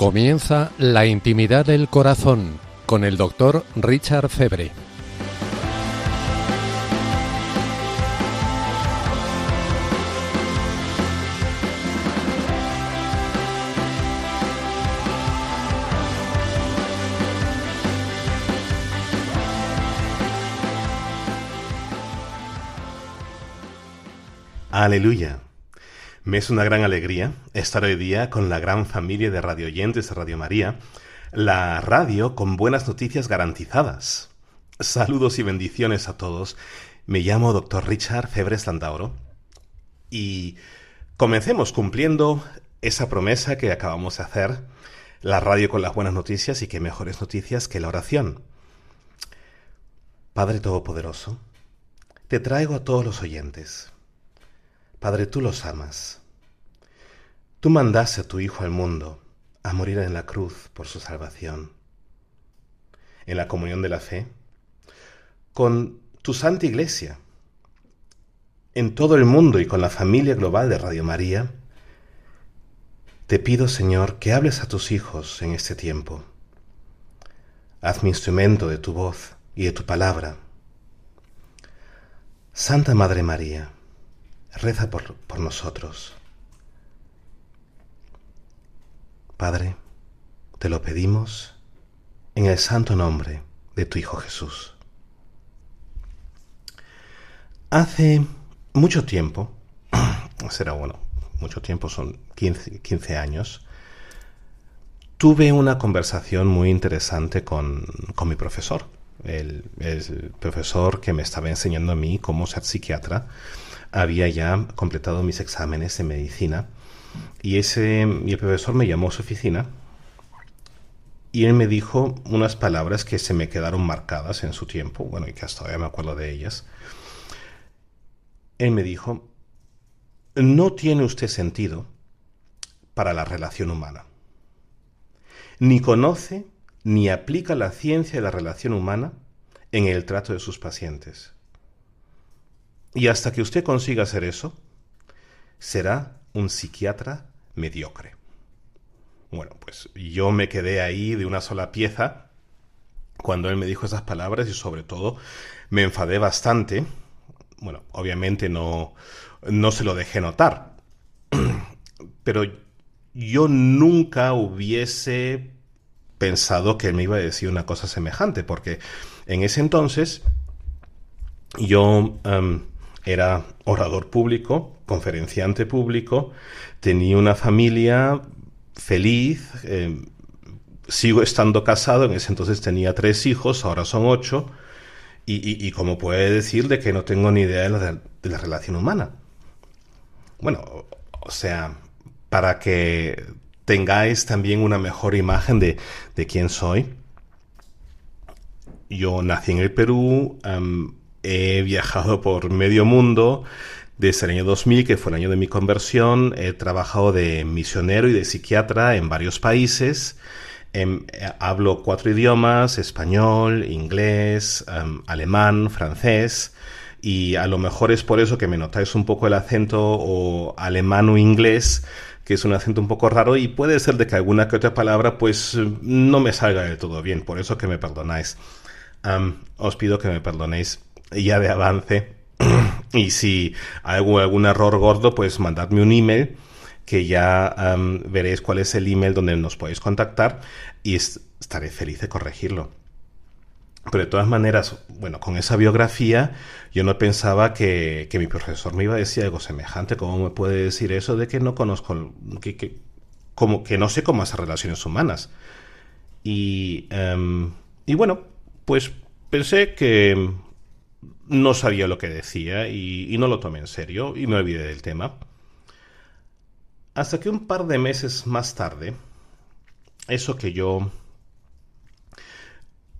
Comienza La Intimidad del Corazón con el doctor Richard Febre. Aleluya. Me es una gran alegría estar hoy día con la gran familia de radioyentes de Radio María, la radio con buenas noticias garantizadas. Saludos y bendiciones a todos. Me llamo Dr. Richard Febres Landauro y comencemos cumpliendo esa promesa que acabamos de hacer, la radio con las buenas noticias y qué mejores noticias que la oración. Padre Todopoderoso, te traigo a todos los oyentes Padre, tú los amas. Tú mandaste a tu Hijo al mundo a morir en la cruz por su salvación. En la comunión de la fe, con tu Santa Iglesia, en todo el mundo y con la familia global de Radio María, te pido, Señor, que hables a tus hijos en este tiempo. Hazme instrumento de tu voz y de tu palabra. Santa Madre María, reza por, nosotros. Padre, te lo pedimos en el santo nombre de tu Hijo Jesús. Hace mucho tiempo, será bueno, mucho tiempo, son 15, 15 años, tuve una conversación muy interesante con, con mi profesor, el, el, profesor que me estaba enseñando a mí cómo ser psiquiatra había ya completado mis exámenes de medicina y ese profesor me llamó a su oficina y él me dijo unas palabras que se me quedaron marcadas en su tiempo, bueno, y que hasta todavía me acuerdo de ellas. Él me dijo, no tiene usted sentido para la relación humana. Ni conoce ni aplica la ciencia de la relación humana en el trato de sus pacientes. Y hasta que usted consiga hacer eso, será un psiquiatra mediocre. Bueno, pues yo me quedé ahí de una sola pieza cuando él me dijo esas palabras y sobre todo me enfadé bastante. Bueno, obviamente no, no se lo dejé notar, pero yo nunca hubiese pensado que él me iba a decir una cosa semejante, porque en ese entonces yo em, era orador público, conferenciante público, tenía una familia feliz, eh, sigo estando casado, en ese entonces tenía tres hijos, ahora son ocho, y, como puede decir de que no tengo ni idea de la, relación humana. Bueno, o sea, para que tengáis también una mejor imagen de, quién soy. Yo nací en el Perú, he viajado por medio mundo desde el año 2000, que fue el año de mi conversión. He trabajado de misionero y de psiquiatra en varios países. Em, hablo cuatro idiomas, español, inglés, em, alemán, francés. Y a lo mejor es por eso que me notáis un poco el acento o alemán o inglés, que es un acento un poco raro y puede ser de que alguna que otra palabra pues no me salga del todo bien, por eso que me perdonáis. os pido que me perdonéis ya de avance. y si hay algún error gordo, pues mandadme un email que ya veréis cuál es el email donde nos podéis contactar y estaré feliz de corregirlo. Pero de todas maneras, bueno, con esa biografía yo no pensaba que, mi profesor me iba a decir algo semejante. ¿Cómo me puede decir eso de que no conozco, que, como, que no sé cómo hacer relaciones humanas? Y, y bueno, pues pensé que no sabía lo que decía y, no lo tomé en serio y me olvidé del tema. Hasta que un par de meses más tarde, eso que yo...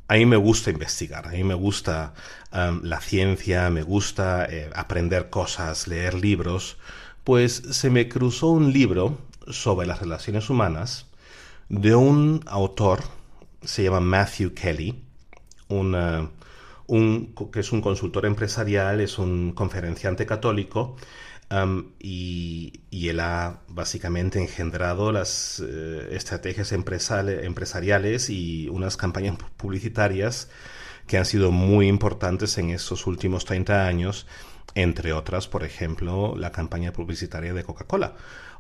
A mí me gusta investigar, a mí me gusta um, la ciencia, me gusta eh, aprender cosas, leer libros, pues se me cruzó un libro sobre las relaciones humanas de un autor, se llama Matthew Kelly, un que es un consultor empresarial, es un conferenciante católico, y, él ha básicamente engendrado las eh, estrategias empresariales y unas campañas publicitarias que han sido muy importantes en estos últimos 30 años, entre otras, por ejemplo, la campaña publicitaria de Coca-Cola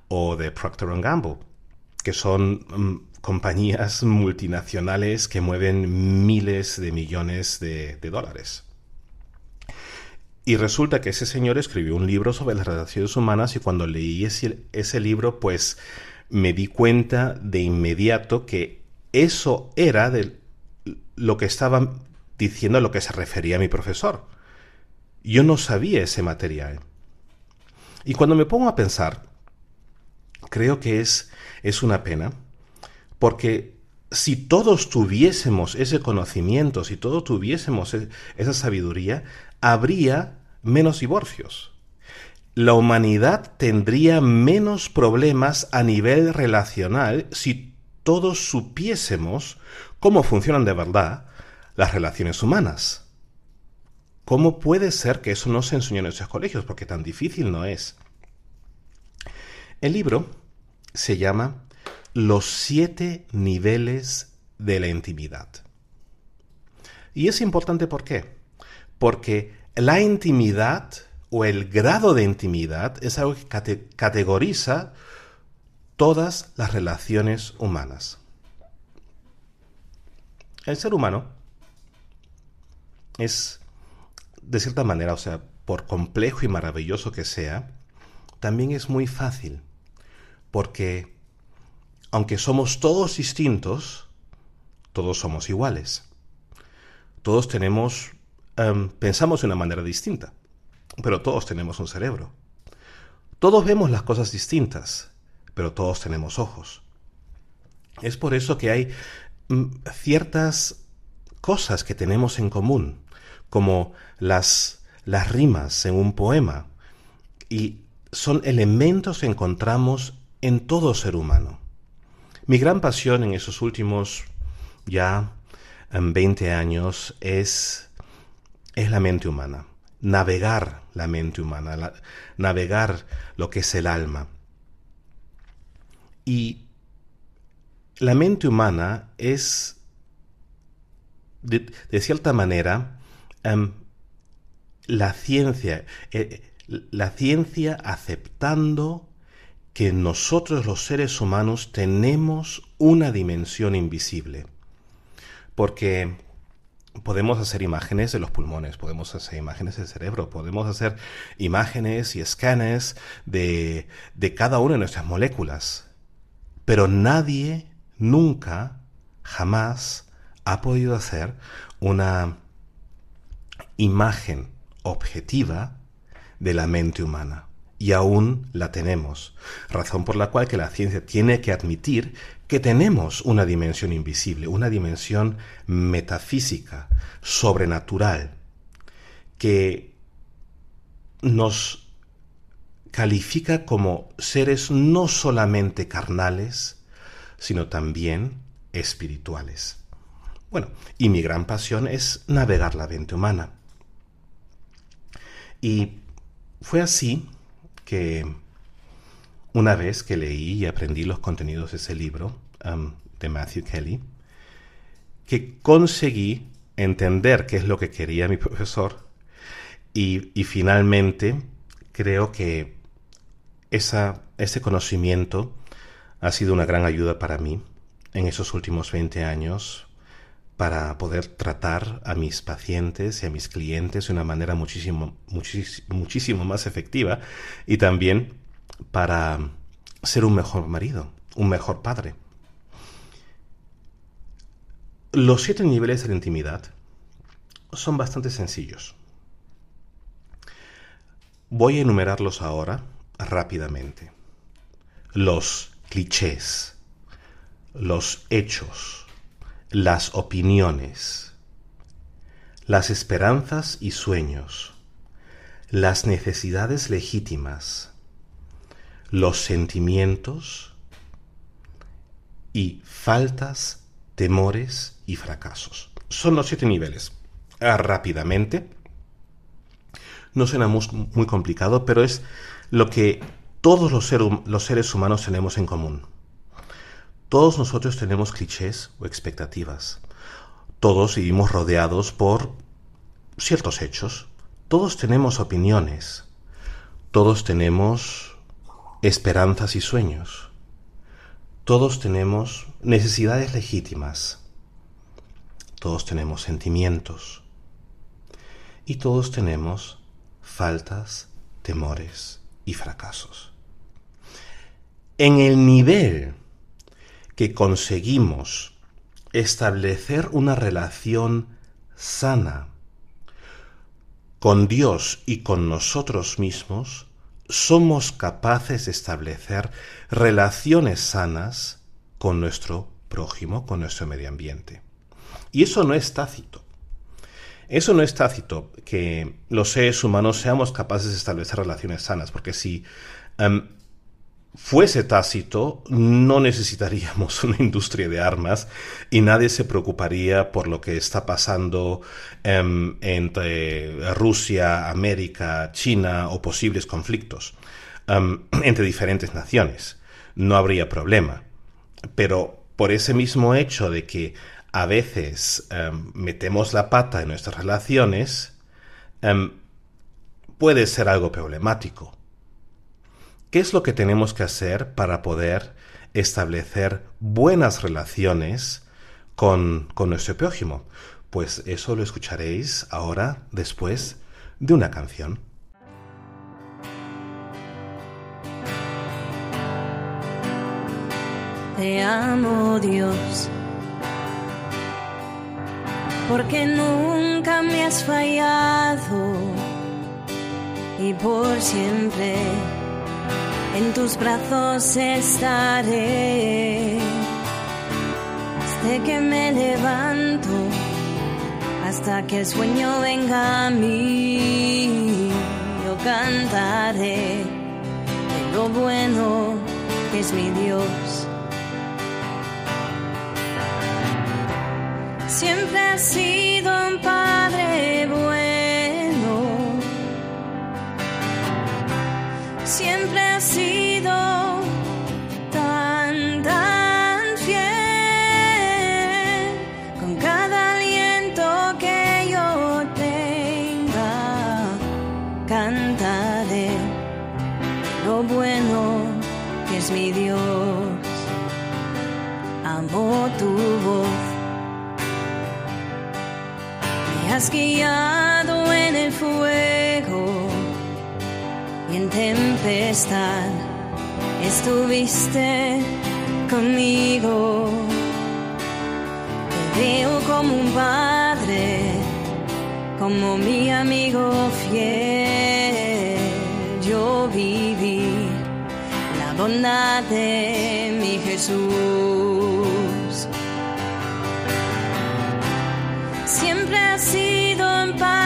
o de Procter Gamble, que son mm, compañías multinacionales que mueven miles de millones de dólares. Y resulta que ese señor escribió un libro sobre las relaciones humanas y cuando leí ese, libro, pues me di cuenta de inmediato que eso era de lo que estaba diciendo a lo que se refería mi profesor. Yo no sabía ese material. Y cuando me pongo a pensar, creo que es, es una pena, porque si todos tuviésemos ese conocimiento, si todos tuviésemos e, esa sabiduría, habría menos divorcios. La humanidad tendría menos problemas a nivel relacional si todos supiésemos cómo funcionan de verdad las relaciones humanas. ¿Cómo puede ser que eso no se enseñe en nuestros colegios? Porque tan difícil no es. El libro se llama Los siete niveles de la intimidad. Y es importante ¿por qué? Porque la intimidad o el grado de intimidad es algo que categoriza todas las relaciones humanas. El ser humano es, de cierta manera, o sea, por complejo y maravilloso que sea, también es muy fácil, porque aunque somos todos distintos, todos somos iguales. Todos tenemos Em, pensamos de una manera distinta, pero todos tenemos un cerebro. Todos vemos las cosas distintas, pero todos tenemos ojos. Es por eso que hay mm, ciertas cosas que tenemos en común, como las, las rimas en un poema, y son elementos que encontramos en todo ser humano. Mi gran pasión en esos últimos ya 20 em, años es es la mente humana, navegar la mente humana, navegar lo que es el alma. Y la mente humana es, de, cierta manera, em, la ciencia, eh, la ciencia aceptando que nosotros los seres humanos tenemos una dimensión invisible. Porque podemos hacer imágenes de los pulmones, podemos hacer imágenes del cerebro, podemos hacer imágenes y escanes de, de cada una de nuestras moléculas. Pero nadie nunca, jamás ha podido hacer una imagen objetiva de la mente humana. Y aún la tenemos, razón por la cual que la ciencia tiene que admitir que tenemos una dimensión invisible, una dimensión metafísica, sobrenatural, que nos califica como seres no solamente carnales, sino también espirituales. Bueno, y mi gran pasión es navegar la mente humana. Y fue así que una vez que leí y aprendí los contenidos de ese libro de Matthew Kelly, que conseguí entender qué es lo que quería mi profesor y, finalmente creo que esa, ese conocimiento ha sido una gran ayuda para mí en esos últimos 20 años para poder tratar a mis pacientes y a mis clientes de una manera muchísimo, muchísimo, más efectiva y también para ser un mejor marido, un mejor padre. Los siete niveles de la intimidad son bastante sencillos. Voy a enumerarlos ahora rápidamente. Los clichés, los hechos, las opiniones, las esperanzas y sueños, las necesidades legítimas, los sentimientos y faltas, temores y fracasos. Son los siete niveles. Ah, rápidamente, No suena muy, complicado, pero es lo que todos los seres humanos tenemos en común. Todos nosotros tenemos clichés o expectativas. Todos vivimos rodeados por ciertos hechos. Todos tenemos opiniones. Todos tenemos esperanzas y sueños. Todos tenemos necesidades legítimas. Todos tenemos sentimientos. Y todos tenemos faltas, temores y fracasos. En el nivel que conseguimos establecer una relación sana con Dios y con nosotros mismos, somos capaces de establecer relaciones sanas con nuestro prójimo, con nuestro medio ambiente. Y eso no es tácito. Eso no es tácito, que los seres humanos seamos capaces de establecer relaciones sanas, porque si em, fuese tácito, no necesitaríamos una industria de armas y nadie se preocuparía por lo que está pasando em, entre Rusia, América, China o posibles conflictos em, entre diferentes naciones. No habría problema. Pero por ese mismo hecho de que a veces em, metemos la pata en nuestras relaciones, puede ser algo problemático. ¿Qué es lo que tenemos que hacer para poder establecer buenas relaciones con, nuestro prójimo? Pues eso lo escucharéis ahora después de una canción. Te amo Dios, porque nunca me has fallado y por siempre en tus brazos estaré. Desde que me levanto hasta que el sueño venga a mí, yo cantaré de lo bueno que es mi Dios. Siempre ha sido un padre bueno. En el fuego y en tempestad estuviste conmigo. Te veo como un padre, como mi amigo fiel. Yo viví la bondad de mi Jesús. Siempre ha sido un padre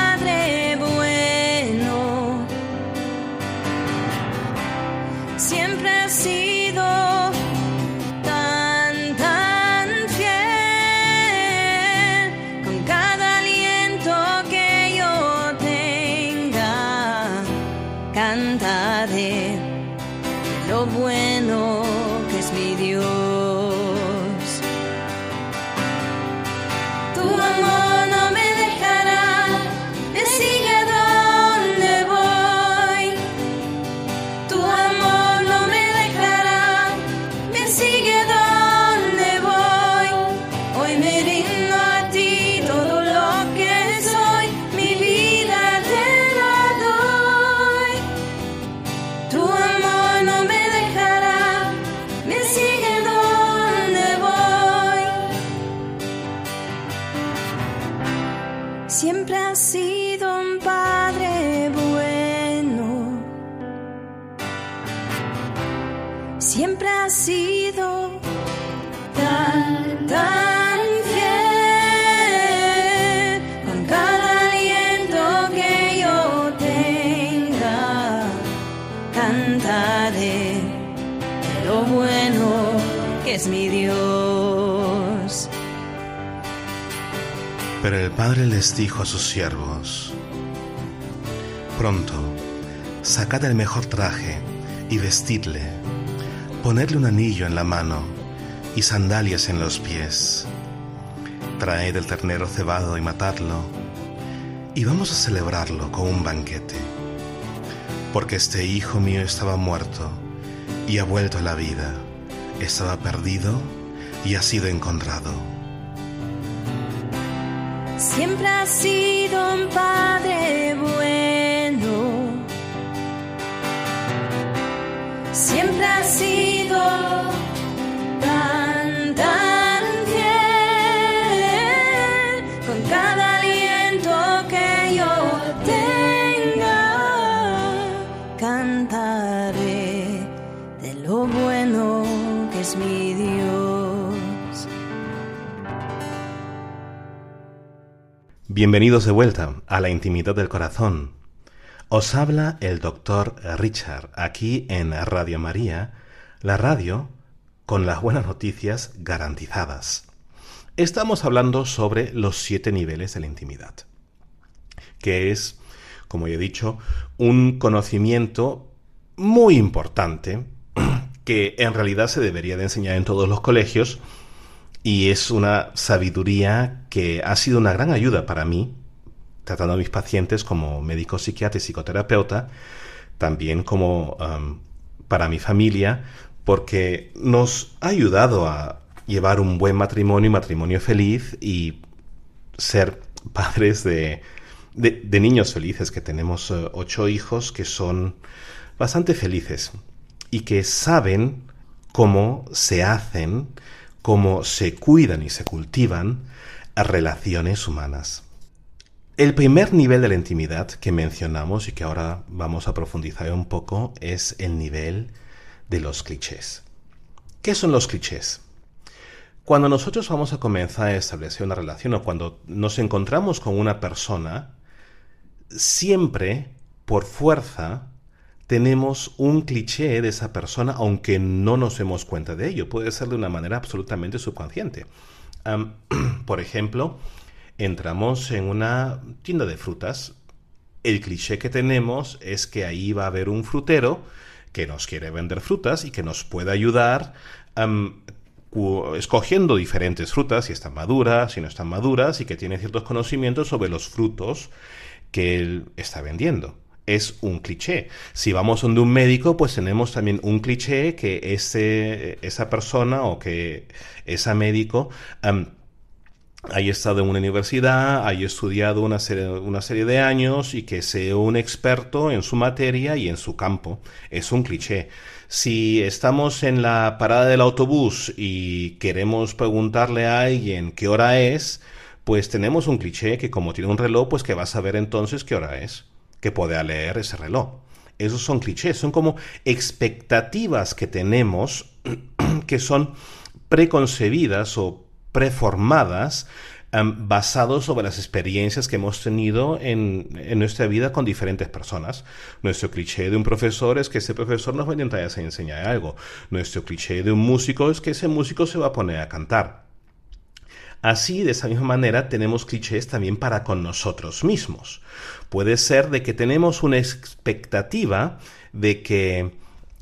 padre les dijo a sus siervos, Pronto, sacad el mejor traje y vestidle, ponedle un anillo en la mano y sandalias en los pies. Traed el ternero cebado y matadlo, y vamos a celebrarlo con un banquete, porque este hijo mío estaba muerto y ha vuelto a la vida, estaba perdido y ha sido encontrado. Siempre ha sido un padre bueno. Siempre ha sido Bienvenidos de vuelta a la intimidad del corazón. Os habla el doctor Richard aquí en Radio María, la radio con las buenas noticias garantizadas. Estamos hablando sobre los siete niveles de la intimidad, que es, como ya he dicho, un conocimiento muy importante que en realidad se debería de enseñar en todos los colegios y es una sabiduría que ha sido una gran ayuda para mí, tratando a mis pacientes como médico psiquiatra y psicoterapeuta, también como para mi familia, porque nos ha ayudado a llevar un buen matrimonio matrimonio feliz y ser padres de, de, niños felices, que tenemos uh, ocho hijos que son bastante felices y que saben cómo se hacen cómo se cuidan y se cultivan relaciones humanas. El primer nivel de la intimidad que mencionamos y que ahora vamos a profundizar un poco es el nivel de los clichés. ¿Qué son los clichés? Cuando nosotros vamos a comenzar a establecer una relación o cuando nos encontramos con una persona, siempre, por fuerza, tenemos un cliché de esa persona aunque no nos demos cuenta de ello. Puede ser de una manera absolutamente subconsciente. Por ejemplo, entramos en una tienda de frutas. El cliché que tenemos es que ahí va a haber un frutero que nos quiere vender frutas y que nos puede ayudar escogiendo diferentes frutas, si están maduras, si no están maduras, y que tiene ciertos conocimientos sobre los frutos que él está vendiendo es un cliché. Si vamos donde un médico, pues tenemos también un cliché que ese, esa persona o que ese médico haya estado en una universidad, haya estudiado una serie, una serie de años y que sea un experto en su materia y en su campo. Es un cliché. Si estamos en la parada del autobús y queremos preguntarle a alguien qué hora es, pues tenemos un cliché que como tiene un reloj, pues que va a saber entonces qué hora es que pueda leer ese reloj. Esos son clichés, son como expectativas que tenemos que son preconcebidas o preformadas um, basados sobre las experiencias que hemos tenido en, en, nuestra vida con diferentes personas. Nuestro cliché de un profesor es que ese profesor nos va a intentar enseñar algo. Nuestro cliché de un músico es que ese músico se va a poner a cantar. Así, de esa misma manera, tenemos clichés también para con nosotros mismos. Puede ser de que tenemos una expectativa de que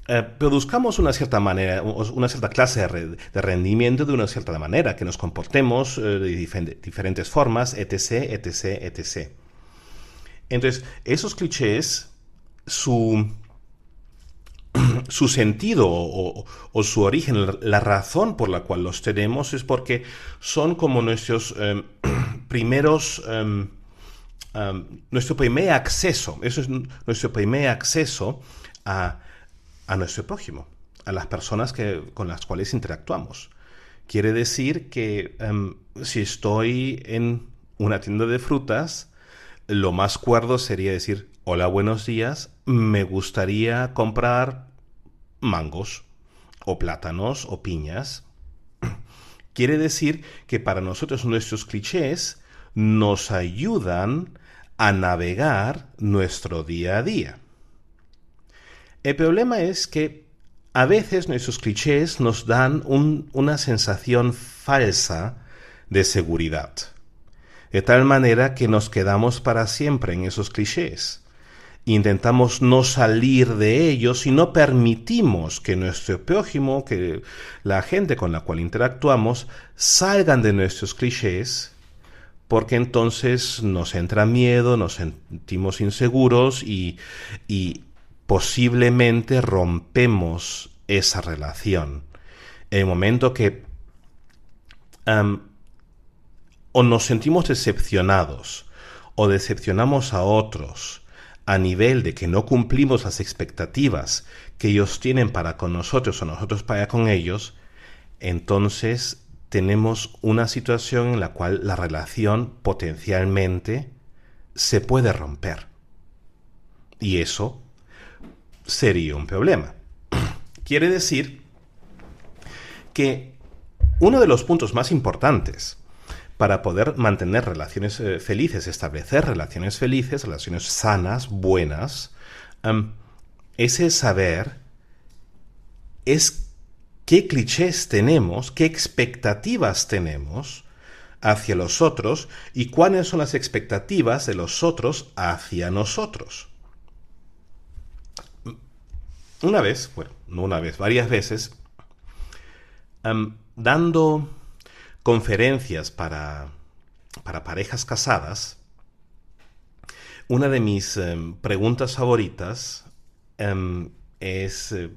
eh, produzcamos una cierta manera, una cierta clase de, rendimiento de una cierta manera, que nos comportemos eh, de diferentes formas, etc., etc., etc. Entonces, esos clichés, su, su sentido o, su origen, la razón por la cual los tenemos es porque son como nuestros eh, primeros, eh, um, nuestro primer acceso, eso es nuestro primer acceso a, nuestro prójimo, a las personas que, con las cuales interactuamos. Quiere decir que si estoy en una tienda de frutas, lo más cuerdo sería decir, hola, buenos días, me gustaría comprar mangos o plátanos o piñas. Quiere decir que para nosotros nuestros clichés nos ayudan a navegar nuestro día a día. El problema es que a veces nuestros clichés nos dan un, una sensación falsa de seguridad, de tal manera que nos quedamos para siempre en esos clichés intentamos no salir de ellos y no permitimos que nuestro prójimo, que la gente con la cual interactuamos, salgan de nuestros clichés, porque entonces nos entra miedo, nos sentimos inseguros y, y posiblemente rompemos esa relación. En el momento que o nos sentimos decepcionados o decepcionamos a otros a nivel de que no cumplimos las expectativas que ellos tienen para con nosotros o nosotros para con ellos, entonces tenemos una situación en la cual la relación potencialmente se puede romper. Y eso sería un problema. Quiere decir que uno de los puntos más importantes para poder mantener relaciones eh, felices, establecer relaciones felices, relaciones sanas, buenas, es el saber es qué clichés tenemos, qué expectativas tenemos hacia los otros y cuáles son las expectativas de los otros hacia nosotros. Una vez, bueno, no una vez, varias veces, dando conferencias para, para parejas casadas, una de mis em, preguntas favoritas em, es eh,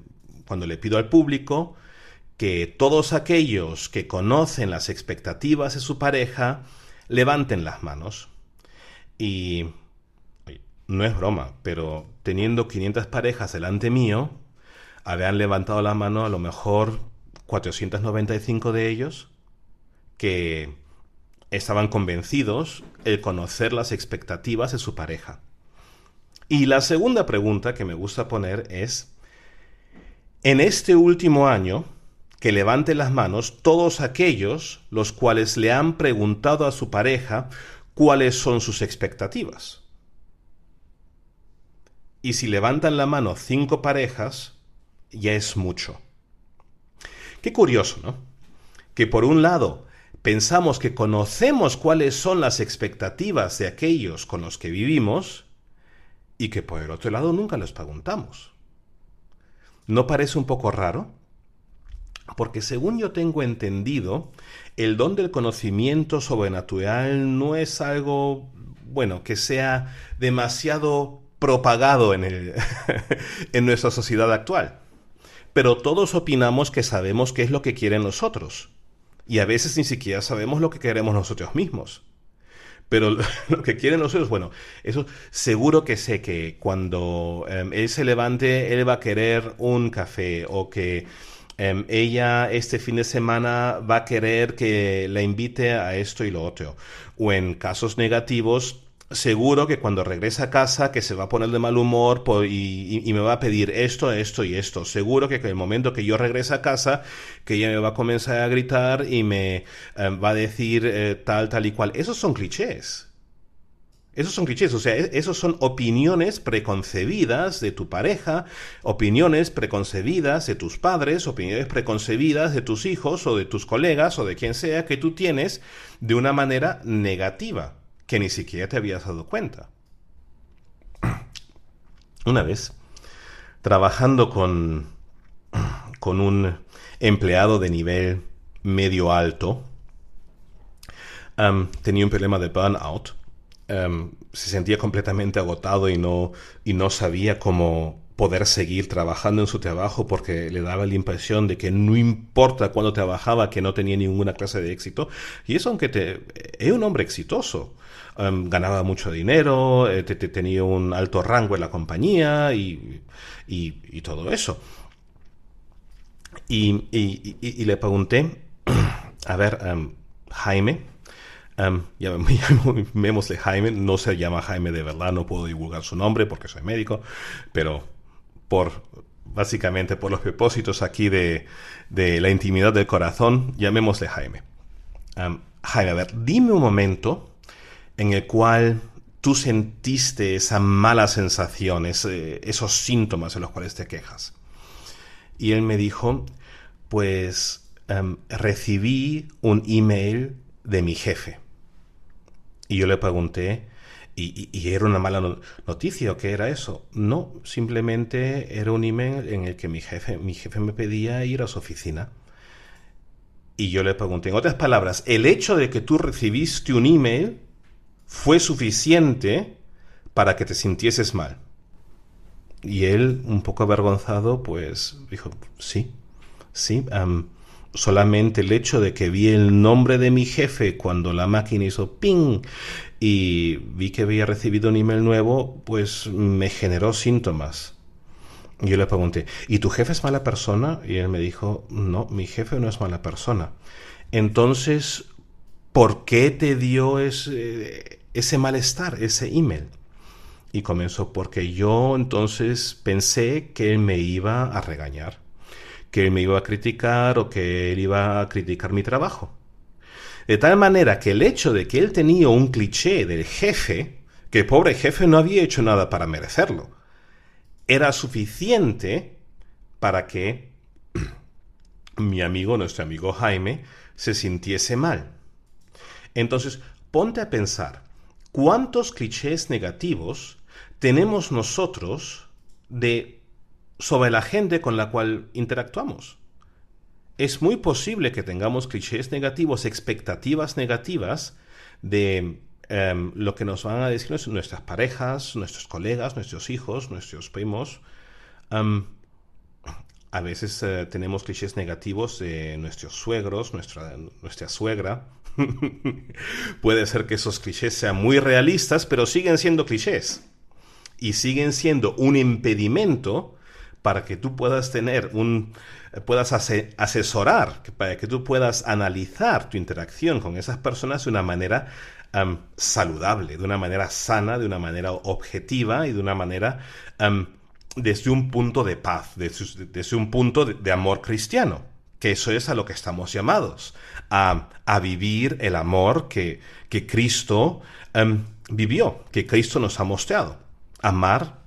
cuando le pido al público que todos aquellos que conocen las expectativas de su pareja levanten las manos. Y no es broma, pero teniendo 500 parejas delante mío, habían levantado la mano a lo mejor 495 de ellos que estaban convencidos el conocer las expectativas de su pareja. Y la segunda pregunta que me gusta poner es, en este último año, que levante las manos todos aquellos los cuales le han preguntado a su pareja cuáles son sus expectativas. Y si levantan la mano cinco parejas, ya es mucho. Qué curioso, ¿no? Que por un lado pensamos que conocemos cuáles son las expectativas de aquellos con los que vivimos y que por el otro lado nunca les preguntamos. ¿No parece un poco raro? Porque según yo tengo entendido, el don del conocimiento sobrenatural no es algo, bueno, que sea demasiado propagado en, en nuestra sociedad actual pero todos opinamos que sabemos qué es lo que quieren los otros. Y a veces ni siquiera sabemos lo que queremos nosotros mismos. Pero lo que quieren los otros, bueno, eso seguro que sé que cuando em, él se levante, él va a querer un café o que em, ella este fin de semana va a querer que la invite a esto y lo otro. O en casos negativos, seguro que cuando regrese a casa que se va a poner de mal humor y, me va a pedir esto, esto y esto. Seguro que el momento que yo regrese a casa, que ella me va a comenzar a gritar y me eh, va a decir eh, tal, tal y cual. Esos son clichés. Esos son clichés, o sea, e, esos son opiniones preconcebidas de tu pareja, opiniones preconcebidas de tus padres, opiniones preconcebidas de tus hijos o de tus colegas o de quien sea que tú tienes de una manera negativa que ni siquiera te habías dado cuenta. Una vez, trabajando con, con un empleado de nivel medio alto, tenía un problema de burnout. se sentía completamente agotado y no, y no sabía cómo poder seguir trabajando en su trabajo porque le daba la impresión de que no importa cuándo trabajaba, que no tenía ninguna clase de éxito. Y eso aunque te, es un hombre exitoso. Em, ganaba mucho dinero, eh, tenía un alto rango en la compañía y, todo eso. Y, le pregunté, a ver, em, Jaime, um, Jaime, no se llama Jaime de verdad, no puedo divulgar su nombre porque soy médico, pero por básicamente por los propósitos aquí de, la intimidad del corazón, llamémosle Jaime. Jaime, a ver, dime un momento en el cual tú sentiste esa mala sensación, esos síntomas en los cuales te quejas. Y él me dijo, pues em, recibí un email de mi jefe. Y yo le pregunté, y, era una mala noticia o qué era eso. No, simplemente era un email en el que mi jefe, mi jefe me pedía ir a su oficina. Y yo le pregunté, en otras palabras, el hecho de que tú recibiste un email fue suficiente para que te sintieses mal. Y él, un poco avergonzado, pues dijo, sí, sí. solamente el hecho de que vi el nombre de mi jefe cuando la máquina hizo ping y vi que había recibido un email nuevo, pues me generó síntomas. Yo le pregunté, ¿y tu jefe es mala persona? Y él me dijo, no, mi jefe no es mala persona. Entonces, ¿por qué te dio ese, ese malestar, ese email? Y comenzó porque yo entonces pensé que él me iba a regañar, que él me iba a criticar o que él iba a criticar mi trabajo. De tal manera que el hecho de que él tenía un cliché del jefe, que el pobre jefe no había hecho nada para merecerlo, era suficiente para que mi amigo, nuestro amigo Jaime, se sintiese mal. Entonces, ponte a pensar, ¿cuántos clichés negativos tenemos nosotros de sobre la gente con la cual interactuamos? es muy posible que tengamos clichés negativos, expectativas negativas de em, lo que nos van a decir nuestras parejas, nuestros colegas, nuestros hijos, nuestros primos. Em, a veces eh, tenemos clichés negativos de nuestros suegros, nuestra, nuestra suegra. Puede ser que esos clichés sean muy realistas, pero siguen siendo clichés. Y siguen siendo un impedimento para que tú puedas tener un, puedas asesorar, para que tú puedas analizar tu interacción con esas personas de una manera saludable, de una manera sana, de una manera objetiva y de una manera desde un punto de paz, desde, un punto de, amor cristiano, que eso es a lo que estamos llamados, a, vivir el amor que, que Cristo vivió, que Cristo nos ha mostrado, amar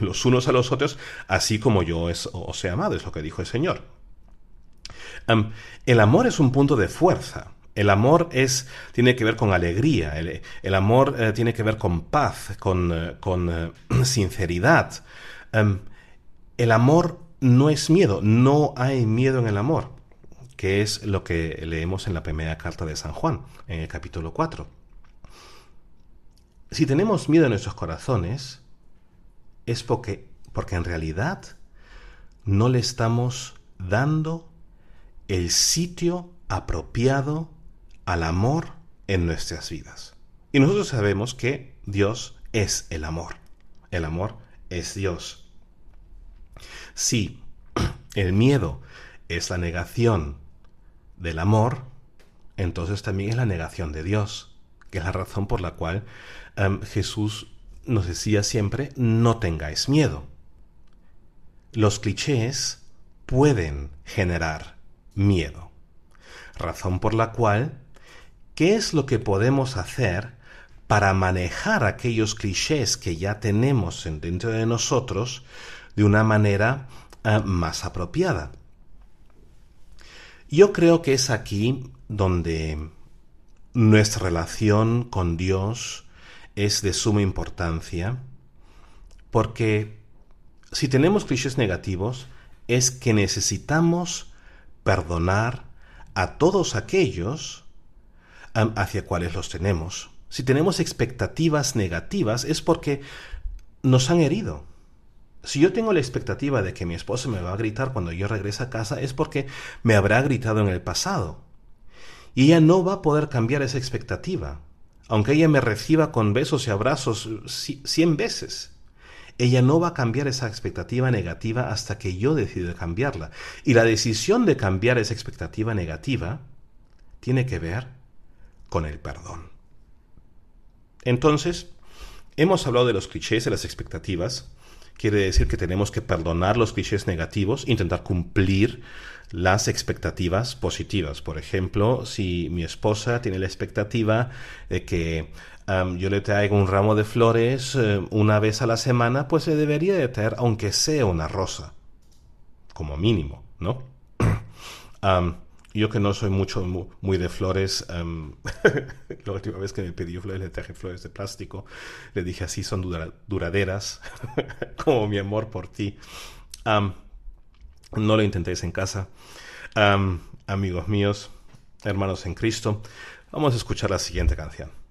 los unos a los otros, así como yo os he amado, es lo que dijo el Señor. el amor es un punto de fuerza. El amor es, tiene que ver con alegría, el, amor eh, tiene que ver con paz, con, eh, con eh, sinceridad. el amor no es miedo, no hay miedo en el amor, que es lo que leemos en la primera carta de San Juan, en el capítulo 4. Si tenemos miedo en nuestros corazones, es porque, porque en realidad no le estamos dando el sitio apropiado al amor en nuestras vidas. Y nosotros sabemos que Dios es el amor. El amor es Dios. Si el miedo es la negación del amor, entonces también es la negación de Dios, que es la razón por la cual em, Jesús nos decía siempre, no tengáis miedo. Los clichés pueden generar miedo. Razón por la cual, ¿qué es lo que podemos hacer para manejar aquellos clichés que ya tenemos dentro de nosotros de una manera eh, más apropiada? Yo creo que es aquí donde nuestra relación con Dios es de suma importancia porque si tenemos clichés negativos es que necesitamos perdonar a todos aquellos hacia cuales los tenemos. Si tenemos expectativas negativas es porque nos han herido. Si yo tengo la expectativa de que mi esposa me va a gritar cuando yo regrese a casa es porque me habrá gritado en el pasado. Y ella no va a poder cambiar esa expectativa aunque ella me reciba con besos y abrazos cien veces, ella no va a cambiar esa expectativa negativa hasta que yo decida cambiarla. Y la decisión de cambiar esa expectativa negativa tiene que ver con el perdón. Entonces, hemos hablado de los clichés, de las expectativas. Quiere decir que tenemos que perdonar los clichés negativos, intentar cumplir las expectativas positivas. Por ejemplo, si mi esposa tiene la expectativa de que yo le traiga un ramo de flores eh, una vez a la semana, pues se debería de traer aunque sea una rosa, como mínimo, ¿no? yo que no soy mucho muy, de flores, em, la última vez que me pidió flores le traje flores de plástico, le dije así son duraderas, como mi amor por ti. no lo intentéis en casa. amigos míos, hermanos en Cristo, vamos a escuchar la siguiente canción.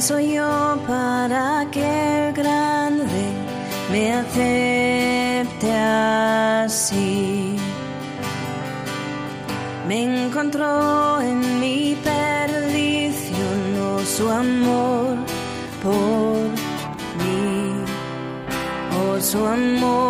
¿Quién soy yo para que el grande me acepte así? Me encontró en mi perdición, oh, su amor por mí, oh su amor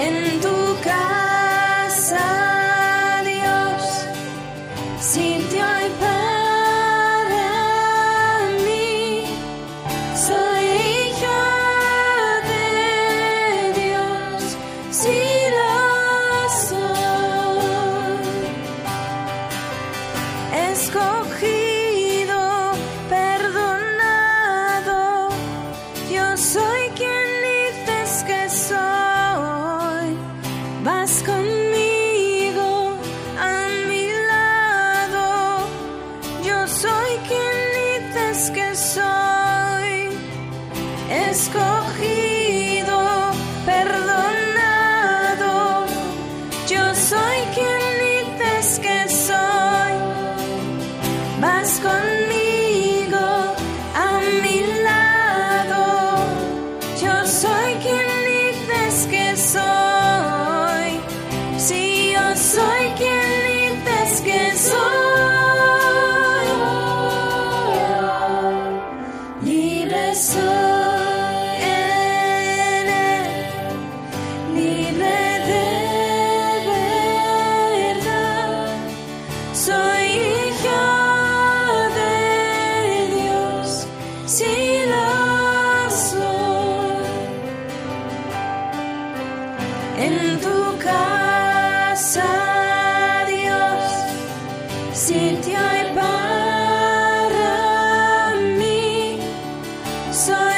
en él,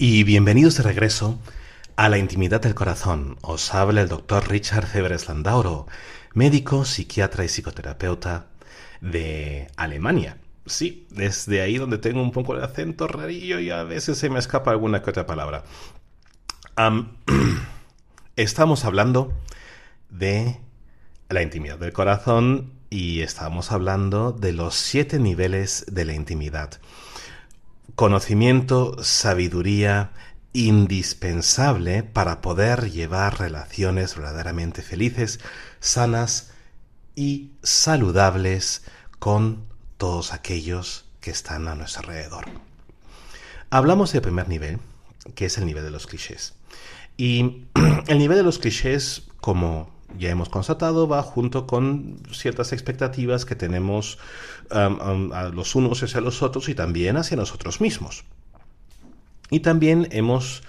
Y bienvenidos de regreso a la intimidad del corazón. Os habla el doctor Richard Febres Landauro, médico, psiquiatra y psicoterapeuta de Alemania. Sí, desde ahí donde tengo un poco de acento rarillo y a veces se me escapa alguna que otra palabra. Am, estamos hablando de la intimidad del corazón y estamos hablando de los siete niveles de la intimidad conocimiento, sabiduría indispensable para poder llevar relaciones verdaderamente felices, sanas y saludables con todos aquellos que están a nuestro alrededor. Hablamos del primer nivel, que es el nivel de los clichés. Y el nivel de los clichés, como ya hemos constatado, va junto con ciertas expectativas que tenemos a los unos hacia los otros y también hacia nosotros mismos. Y también hemos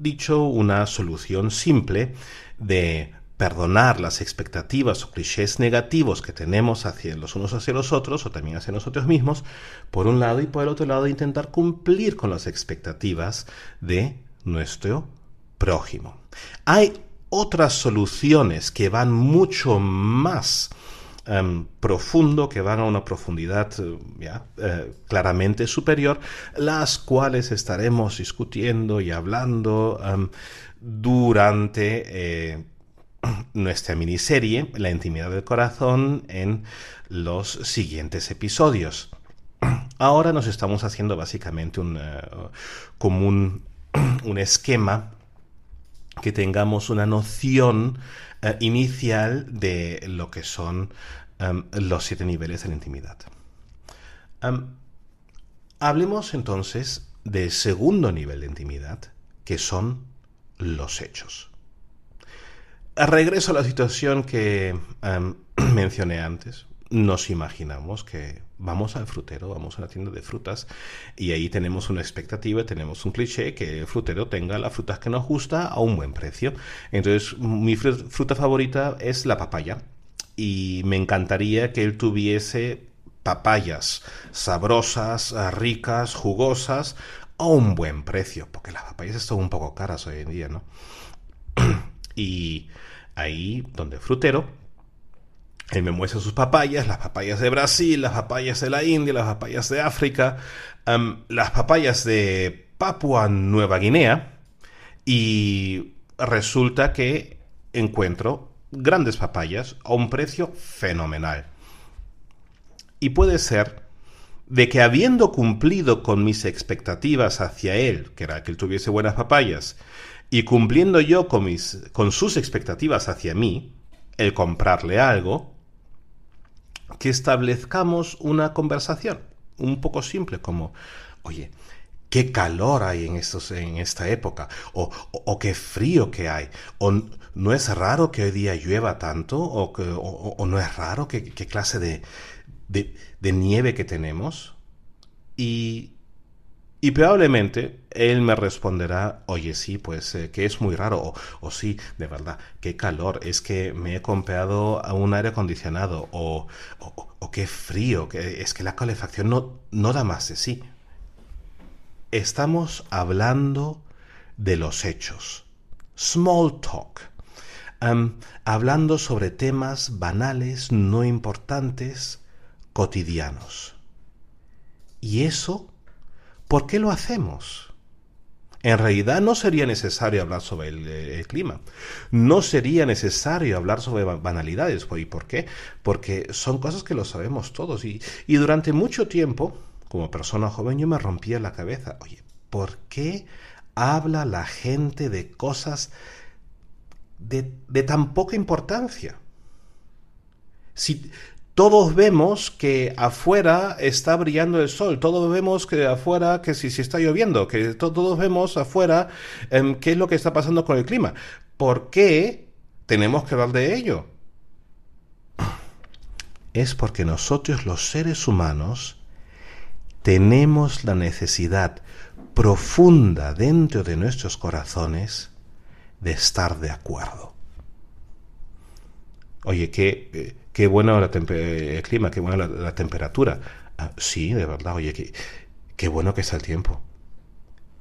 dicho una solución simple de perdonar las expectativas o clichés negativos que tenemos hacia los unos hacia los otros o también hacia nosotros mismos, por un lado y por el otro lado intentar cumplir con las expectativas de nuestro prójimo. Hay otras soluciones que van mucho más em, profundo, que van a una profundidad eh, eh, claramente superior, las cuales estaremos discutiendo y hablando em, durante eh, nuestra miniserie, La intimidad del corazón, en los siguientes episodios. Ahora nos estamos haciendo básicamente un, un, un esquema que tengamos una noción eh, inicial de lo que son em, los siete niveles de la intimidad. Em, hablemos entonces del segundo nivel de intimidad, que son los hechos. Regreso a la situación que em, mencioné antes nos imaginamos que vamos al frutero, vamos a la tienda de frutas y ahí tenemos una expectativa, tenemos un cliché que el frutero tenga las frutas que nos gusta a un buen precio. Entonces, mi fruta favorita es la papaya y me encantaría que él tuviese papayas sabrosas, ricas, jugosas a un buen precio, porque las papayas están un poco caras hoy en día, ¿no? y ahí donde el frutero él me muestra sus papayas, las papayas de Brasil, las papayas de la India, las papayas de África, las papayas de Papua Nueva Guinea y resulta que encuentro grandes papayas a un precio fenomenal. Y puede ser de que habiendo cumplido con mis expectativas hacia él, que era que él tuviese buenas papayas, y cumpliendo yo con, mis, con sus expectativas hacia mí, el comprarle algo, que establezcamos una conversación un poco simple como, oye, qué calor hay en, estos, en esta época, o, o, qué frío que hay, o no es raro que hoy día llueva tanto, o, o no es raro qué, clase de, de, de, nieve que tenemos. Y y probablemente él me responderá, oye, sí, pues eh, que es muy raro, o, sí, de verdad, qué calor, es que me he comprado un aire acondicionado, o, qué frío, que es que la calefacción no, no da más de sí. Estamos hablando de los hechos. Small talk. hablando sobre temas banales, no importantes, cotidianos. Y eso ¿Por qué lo hacemos? En realidad no sería necesario hablar sobre eh, el, clima. No sería necesario hablar sobre banalidades. ¿Y por qué? Porque son cosas que lo sabemos todos. Y, durante mucho tiempo, como persona joven, yo me rompía la cabeza. Oye, ¿por qué habla la gente de cosas de, de tan poca importancia? Si, todos vemos que afuera está brillando el sol, todos vemos que afuera que si, está lloviendo, que todos vemos afuera em, qué es lo que está pasando con el clima. ¿Por qué tenemos que hablar de ello? es porque nosotros los seres humanos tenemos la necesidad profunda dentro de nuestros corazones de estar de acuerdo. Oye, qué, eh, qué bueno el clima, qué buena la, temperatura. Ah, sí, de verdad, oye, qué, bueno que está el tiempo.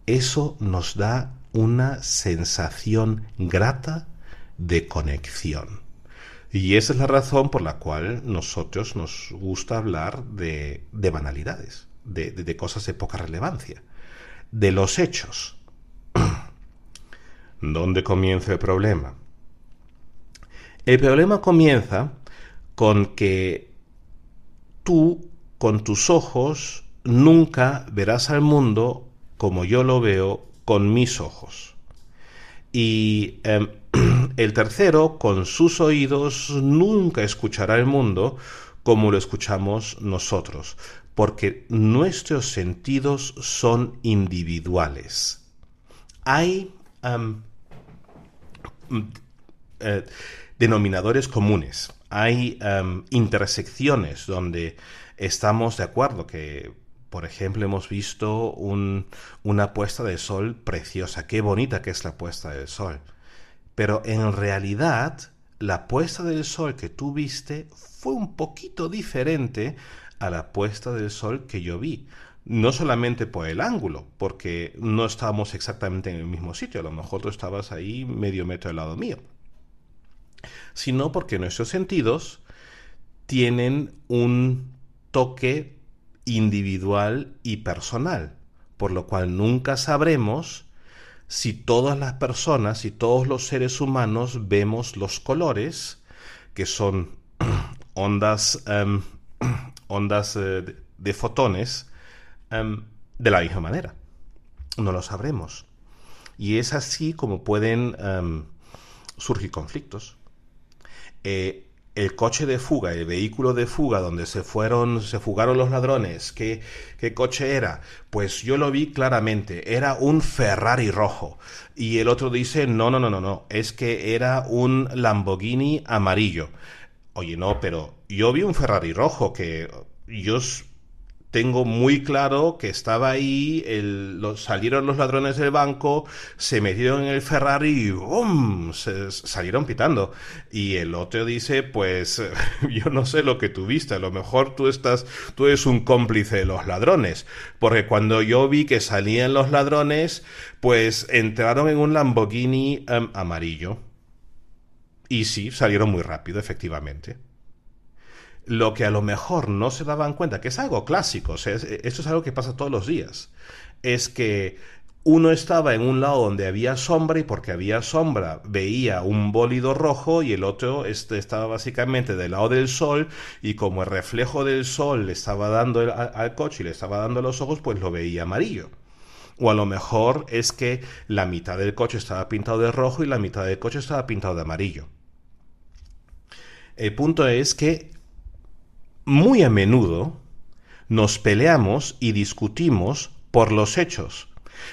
Eso nos da una sensación grata de conexión. Y esa es la razón por la cual nosotros nos gusta hablar de, de banalidades, de, de, cosas de poca relevancia, de los hechos. ¿Dónde comienza el problema? El problema comienza con que tú, con tus ojos, nunca verás al mundo como yo lo veo con mis ojos. Y em, el tercero, con sus oídos, nunca escuchará el mundo como lo escuchamos nosotros, porque nuestros sentidos son individuales. Hay eh, denominadores comunes, hay intersecciones donde estamos de acuerdo que por ejemplo, hemos visto una puesta de sol preciosa. Qué bonita que es la puesta del sol. Pero en realidad, la puesta del sol que tú viste fue un poquito diferente a la puesta del sol que yo vi. No solamente por el ángulo, porque no estábamos exactamente en el mismo sitio, a lo mejor tú estabas ahí medio metro al lado mío, sino porque nuestros sentidos tienen un toque individual y personal, por lo cual nunca sabremos si todas las personas y todos los seres humanos vemos los colores, que son ondas, em, ondas eh, de, fotones, em, de la misma manera. No lo sabremos. Y es así como pueden em, surgir conflictos. Eh, el coche de fuga, el vehículo de fuga donde se fueron, se fugaron los ladrones, ¿qué, ¿qué, coche era? Pues yo lo vi claramente, era un Ferrari rojo. Y el otro dice, no, no, no, no, no, es que era un Lamborghini amarillo. Oye, no, pero yo vi un Ferrari rojo que yo tengo muy claro que estaba ahí, salieron los ladrones del banco, se metieron en el Ferrari y ¡bum! Se, salieron pitando. Y el otro dice, pues yo no sé lo que tuviste, a lo mejor tú estás, tú eres un cómplice de los ladrones, porque cuando yo vi que salían los ladrones, pues entraron en un Lamborghini em, amarillo. Y sí, salieron muy rápido, efectivamente lo que a lo mejor no se daban cuenta, que es algo clásico, esto es algo que pasa todos los días, es que uno estaba en un lado donde había sombra y porque había sombra veía un bólido rojo y el otro este, estaba básicamente del lado del sol y como el reflejo del sol le estaba dando al, coche y le estaba dando los ojos, pues lo veía amarillo. O a lo mejor es que la mitad del coche estaba pintado de rojo y la mitad del coche estaba pintado de amarillo. El punto es que muy a menudo nos peleamos y discutimos por los hechos.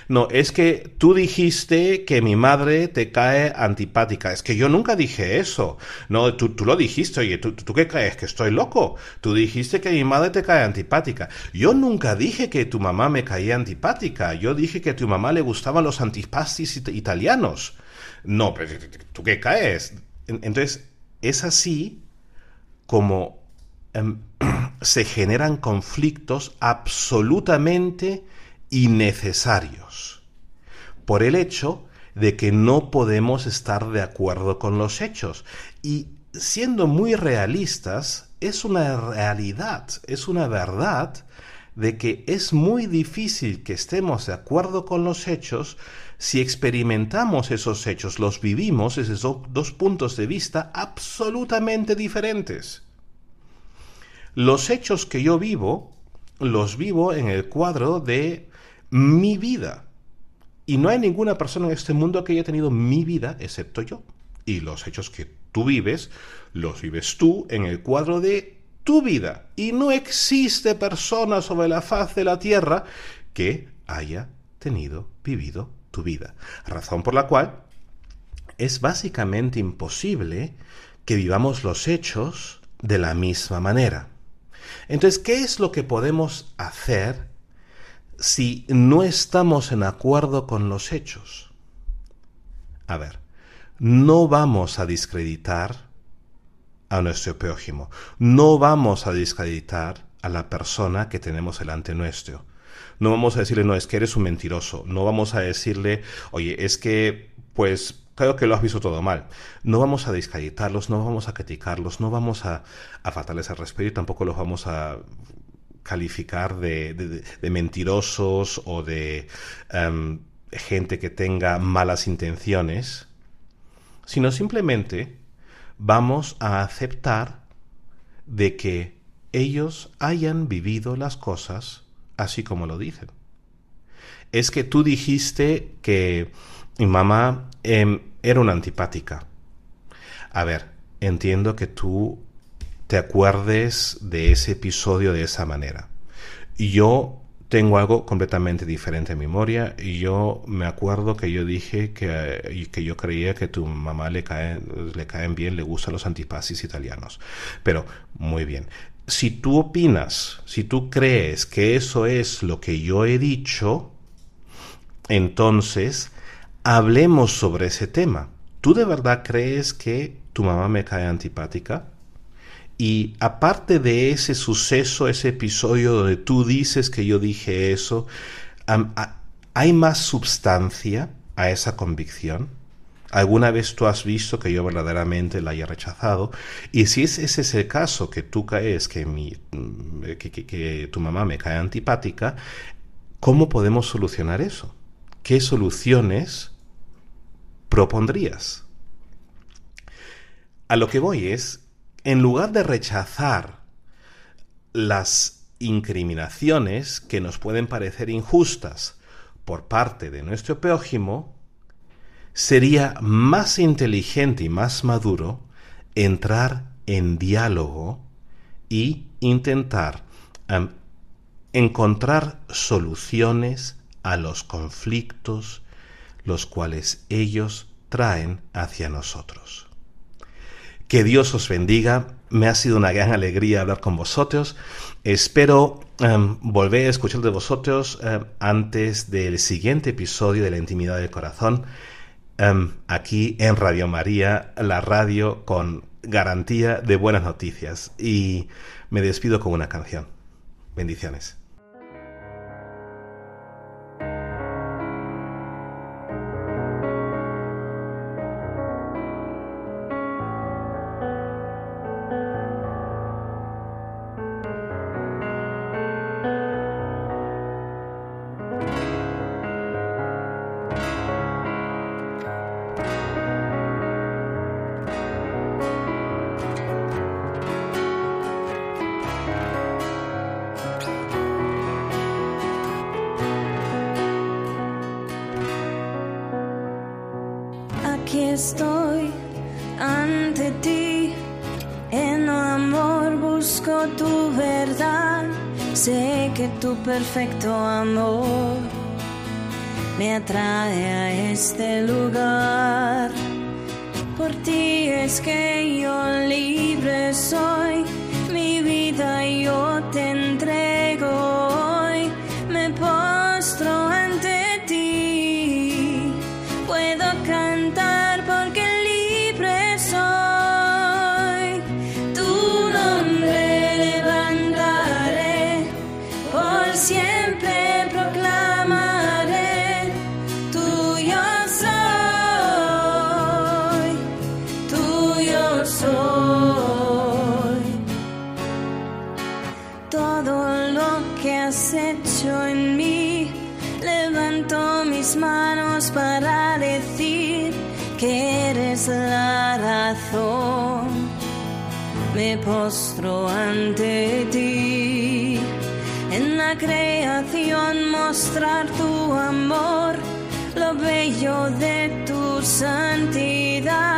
No, es que tú dijiste que mi madre te cae antipática. Es que yo nunca dije eso. No, tú, tú lo dijiste. Oye, ¿tú, ¿tú, qué crees? ¿Que estoy loco? Tú dijiste que mi madre te cae antipática. Yo nunca dije que tu mamá me caía antipática. Yo dije que a tu mamá le gustaban los antipastis italianos. No, pero ¿tú qué caes? Entonces, es así como Em, se generan conflictos absolutamente innecesarios por el hecho de que no podemos estar de acuerdo con los hechos. Y siendo muy realistas, es una realidad, es una verdad de que es muy difícil que estemos de acuerdo con los hechos si experimentamos esos hechos, los vivimos desde dos puntos de vista absolutamente diferentes. Los hechos que yo vivo, los vivo en el cuadro de mi vida. Y no hay ninguna persona en este mundo que haya tenido mi vida excepto yo. Y los hechos que tú vives, los vives tú en el cuadro de tu vida. Y no existe persona sobre la faz de la tierra que haya tenido, vivido tu vida. Razón por la cual es básicamente imposible que vivamos los hechos de la misma manera. Entonces, ¿qué es lo que podemos hacer si no estamos en acuerdo con los hechos? A ver, no vamos a discreditar a nuestro prójimo, no vamos a discreditar a la persona que tenemos delante nuestro. No vamos a decirle, no, es que eres un mentiroso. No vamos a decirle, oye, es que, pues, creo que lo has visto todo mal. No vamos a discreditarlos, no vamos a criticarlos, no vamos a, a faltarles al respeto y tampoco los vamos a calificar de, mentirosos o de em, gente que tenga malas intenciones, sino simplemente vamos a aceptar de que ellos hayan vivido las cosas así como lo dicen. Es que tú dijiste que mi mamá em, era una antipática. A ver, entiendo que tú te acuerdes de ese episodio de esa manera. Yo tengo algo completamente diferente en memoria y yo me acuerdo que yo dije que, que yo creía que tu mamá le, le caen bien, le gustan los antipasis italianos. Pero, muy bien. Si tú opinas, si tú crees que eso es lo que yo he dicho, entonces hablemos sobre ese tema. ¿Tú de verdad crees que tu mamá me cae antipática? Y aparte de ese suceso, ese episodio donde tú dices que yo dije eso, ¿hay más substancia a esa convicción? ¿Alguna vez tú has visto que yo verdaderamente la haya rechazado? Y si ese es el caso, que tú caes, que, mi, que, que tu mamá me cae antipática, ¿cómo podemos solucionar eso? ¿Qué soluciones propondrías? A lo que voy es en lugar de rechazar las incriminaciones que nos pueden parecer injustas por parte de nuestro prójimo, sería más inteligente y más maduro entrar en diálogo y intentar encontrar soluciones a los conflictos los cuales ellos traen hacia nosotros. Que Dios os bendiga. Me ha sido una gran alegría hablar con vosotros. Espero em, volver a escuchar de vosotros em, antes del siguiente episodio de La Intimidad del Corazón, em, aquí en Radio María, la radio con garantía de buenas noticias. Y me despido con una canción. Bendiciones. Postro ante ti. En la creación mostrar tu amor, lo bello de tu santidad.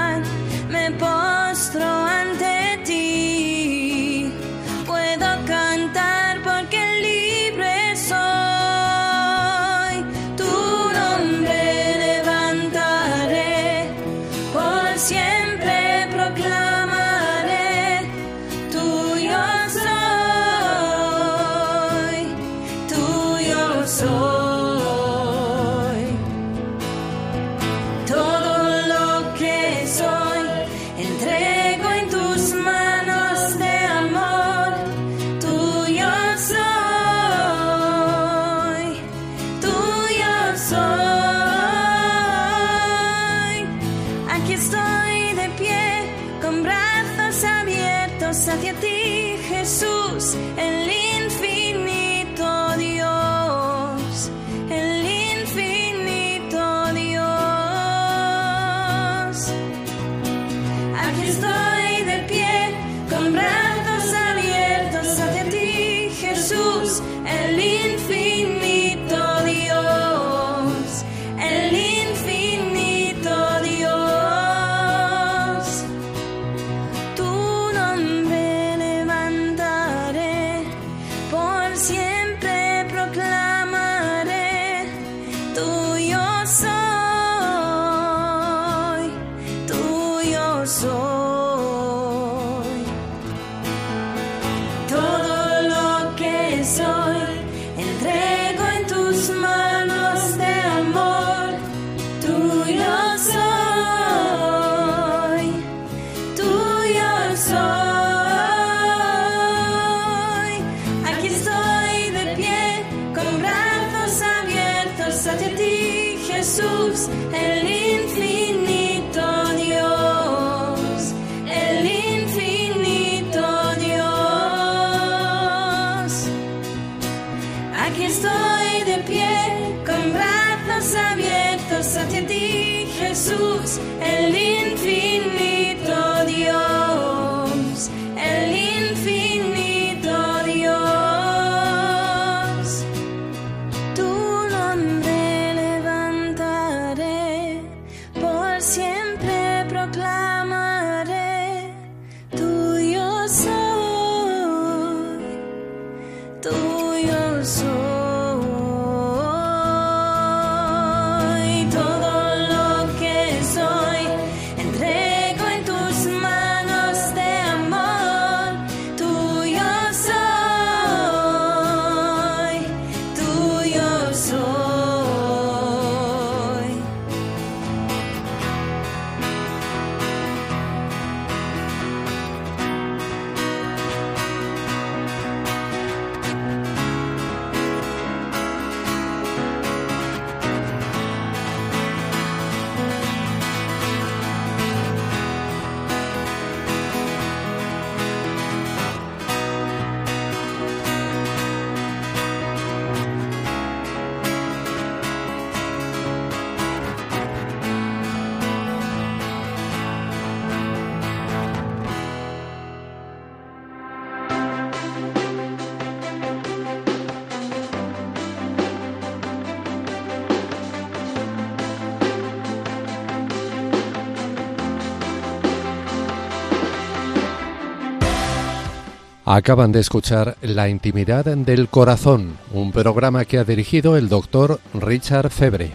Acaban de escuchar La intimidad del corazón, un programa que ha dirigido el doctor Richard Febre.